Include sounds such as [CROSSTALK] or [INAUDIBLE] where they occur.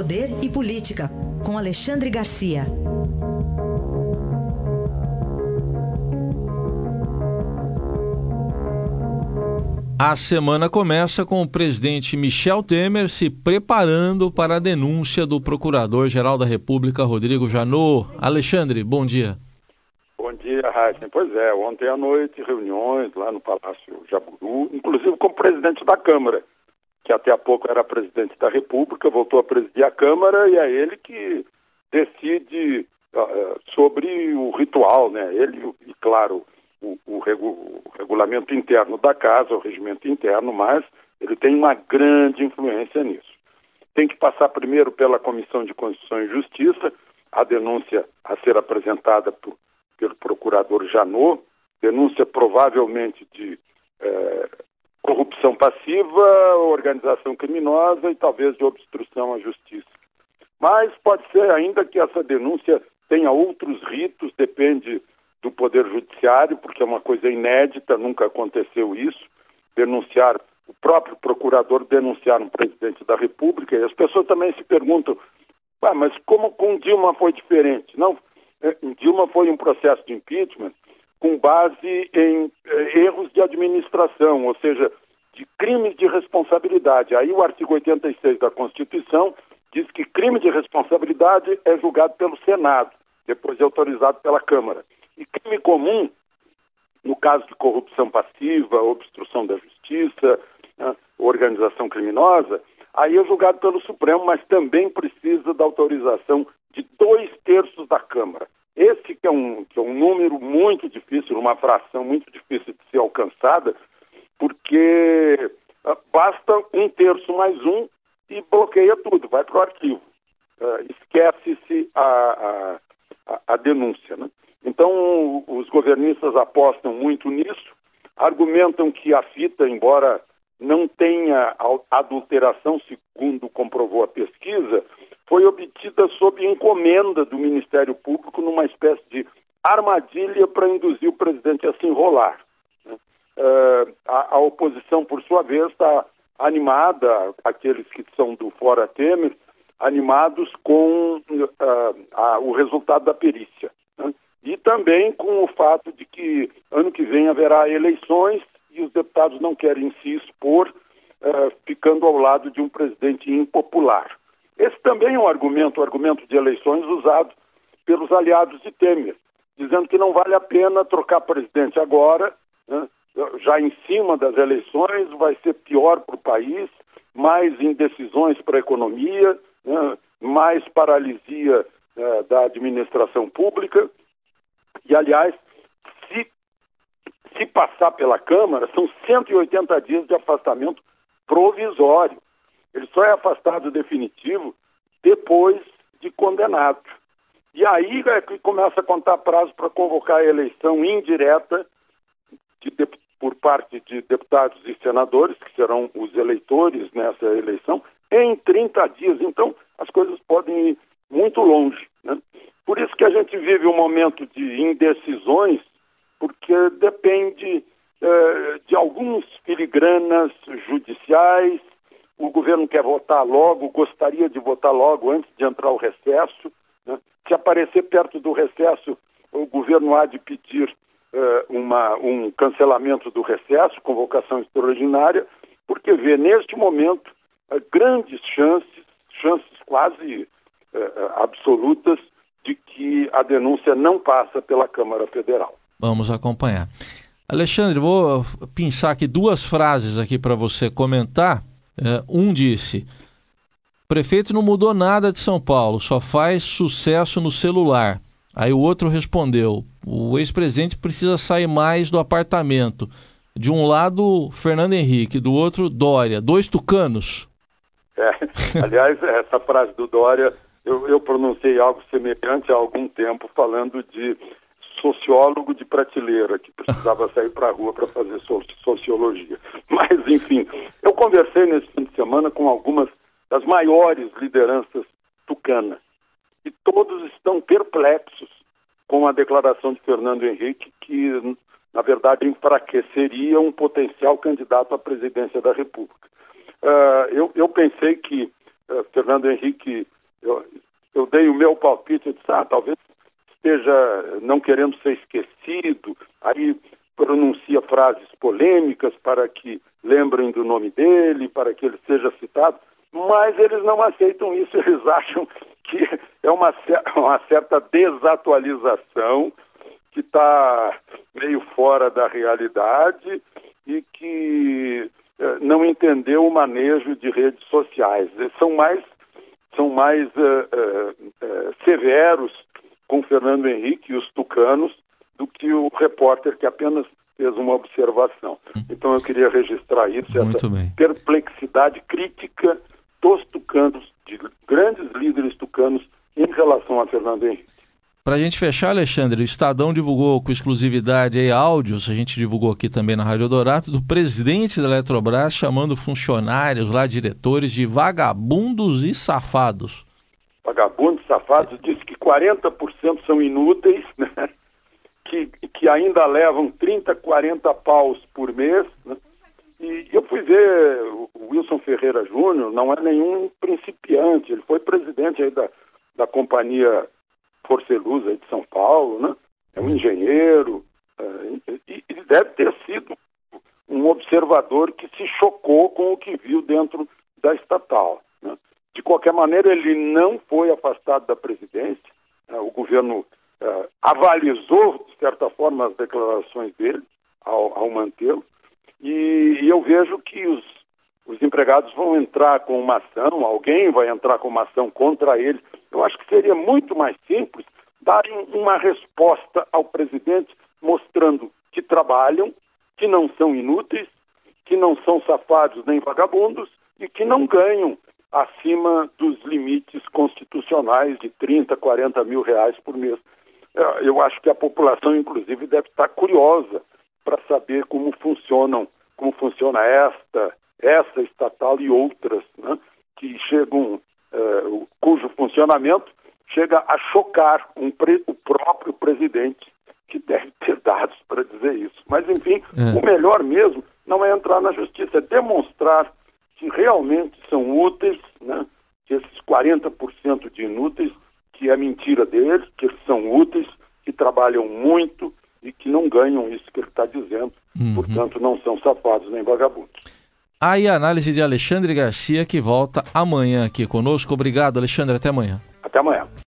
Poder e Política, com Alexandre Garcia. A semana começa com o presidente Michel Temer se preparando para a denúncia do Procurador-Geral da República, Rodrigo Janot. Alexandre, bom dia. Bom dia, Raíssa. Pois é, ontem à noite, reuniões lá no Palácio Jaburu, inclusive com o presidente da Câmara, que até há pouco era presidente da República, voltou a presidir a Câmara e é ele que decide uh, sobre o ritual, né? Ele, e claro, o, o, regu o regulamento interno da casa, o regimento interno, mas ele tem uma grande influência nisso. Tem que passar primeiro pela Comissão de Constituição e Justiça, a denúncia a ser apresentada por pelo procurador Janot, denúncia provavelmente de é, corrupção passiva, organização criminosa e talvez de obstrução à justiça. Mas pode ser ainda que essa denúncia tenha outros ritos, depende do Poder Judiciário, porque é uma coisa inédita, nunca aconteceu isso, denunciar, o próprio procurador denunciar um presidente da República, e as pessoas também se perguntam, ah, mas como com Dilma foi diferente? Não, é, Dilma foi um processo de impeachment com base em eh, erros de administração, ou seja, de crimes de responsabilidade. Aí o artigo 86 da Constituição diz que crime de responsabilidade é julgado pelo Senado, depois é autorizado pela Câmara. E crime comum, no caso de corrupção passiva, obstrução da justiça, né, organização criminosa, aí é julgado pelo Supremo, mas também precisa da autorização de dois terços da Câmara. Que é, um, que é um número muito difícil, uma fração muito difícil de ser alcançada, porque uh, basta um terço mais um e bloqueia tudo, vai para o arquivo. Uh, Esquece-se a, a, a, denúncia. Né? Então, os governistas apostam muito nisso, argumentam que a fita, embora não tenha adulteração, segundo comprovou a pesquisa, foi obtida sob encomenda do Ministério Público numa espécie de armadilha para induzir o presidente a se enrolar. Uh, a, a, oposição, por sua vez, está animada, aqueles que são do Fora Temer, animados com uh, a, o resultado da perícia. Né? E também com o fato de que ano que vem haverá eleições e os deputados não querem se expor uh, ficando ao lado de um presidente impopular. Esse também é um argumento, um argumento de eleições usado pelos aliados de Temer, dizendo que não vale a pena trocar presidente agora, né? já em cima das eleições, vai ser pior para o país, mais indecisões para a economia, né? mais paralisia uh, da administração pública. E, aliás, se, se passar pela Câmara, são 180 dias de afastamento provisório. Ele só é afastado definitivo depois de condenado. E aí é que começa a contar prazo para convocar a eleição indireta de, por parte de deputados e senadores, que serão os eleitores nessa eleição, em 30 dias. Então, as coisas podem ir muito longe. Né? Por isso que a gente vive um momento de indecisões, porque depende eh, de alguns filigranas judiciais, o governo quer votar logo, gostaria de votar logo antes de entrar o recesso. Né? Se aparecer perto do recesso, o governo há de pedir uh, uma, um cancelamento do recesso, convocação extraordinária, porque vê neste momento uh, grandes chances, chances quase uh, absolutas, de que a denúncia não passa pela Câmara Federal. Vamos acompanhar. Alexandre, vou pensar aqui duas frases aqui para você comentar um disse: prefeito não mudou nada de São Paulo, só faz sucesso no celular. Aí o outro respondeu: o ex-presidente precisa sair mais do apartamento. De um lado, Fernando Henrique, do outro, Dória. Dois tucanos. É, [LAUGHS] aliás, essa frase do Dória, eu, eu pronunciei algo semelhante há algum tempo, falando de sociólogo de prateleira que precisava sair para a rua para fazer sociologia. [LAUGHS] Mas, enfim, eu conversei nesse fim de semana com algumas das maiores lideranças tucanas e todos estão perplexos com a declaração de Fernando Henrique que, na verdade, enfraqueceria um potencial candidato à presidência da República. Uh, eu, eu pensei que uh, Fernando Henrique, eu, eu, dei o meu palpite, eu disse, ah, talvez esteja não querendo ser esquecido, aí pronuncia frases polêmicas para que lembrem do nome dele, para que ele seja citado, mas eles não aceitam isso, [LAUGHS] eles acham que é uma, uma certa desatualização que está meio fora da realidade e que eh, não entendeu o manejo de redes sociais. Eles são mais, são mais eh, eh, severos com Fernando Henrique e os tucanos do que o repórter que apenas fez uma observação. Então eu queria registrar isso, Muito essa bem. perplexidade crítica dos tucanos, de grandes líderes tucanos em relação a Fernando Henrique. Para a gente fechar, Alexandre, o Estadão divulgou com exclusividade aí áudios, a gente divulgou aqui também na Rádio Dourado, do presidente da Eletrobras chamando funcionários lá, diretores, de vagabundos e safados. Vagabundos, safados, disse que 40% são inúteis, né? que, que ainda levam 30, 40 paus por mês. Né? E eu fui ver o Wilson Ferreira Júnior, não é nenhum principiante, ele foi presidente aí da, da companhia Forceluz de São Paulo, né? É um engenheiro uh, e, e deve ter sido um observador que se chocou com o que viu dentro da estatal. Maneira, ele não foi afastado da presidência. Uh, o governo uh, avalizou, de certa forma, as declarações dele ao, ao mantê-lo. E, e, eu vejo que os, os empregados vão entrar com uma ação, alguém vai entrar com uma ação contra ele eu acho que seria muito mais simples darem uma resposta ao presidente mostrando que trabalham, que não são inúteis, que não são safados nem vagabundos e que não ganham acima dos limites constitucionais de 30, 40 mil reais por mês. É, eu acho que a população, inclusive, deve estar curiosa para saber como funcionam, como funciona esta, essa estatal e outras, né, que chegam uh, cujo funcionamento chega a chocar um pre, o próprio presidente, que deve ter [LAUGHS] dados para dizer isso. Mas, enfim, é. o melhor mesmo não é entrar na justiça, é demonstrar que realmente são úteis, né? que esses 40% de inúteis, que é mentira deles, que eles são úteis, que trabalham muito e que não ganham isso que ele está dizendo, uhum. portanto não são safados nem vagabundos. Aí a análise de Alexandre Garcia, que volta amanhã aqui conosco. Obrigado, Alexandre. Até amanhã. Até amanhã.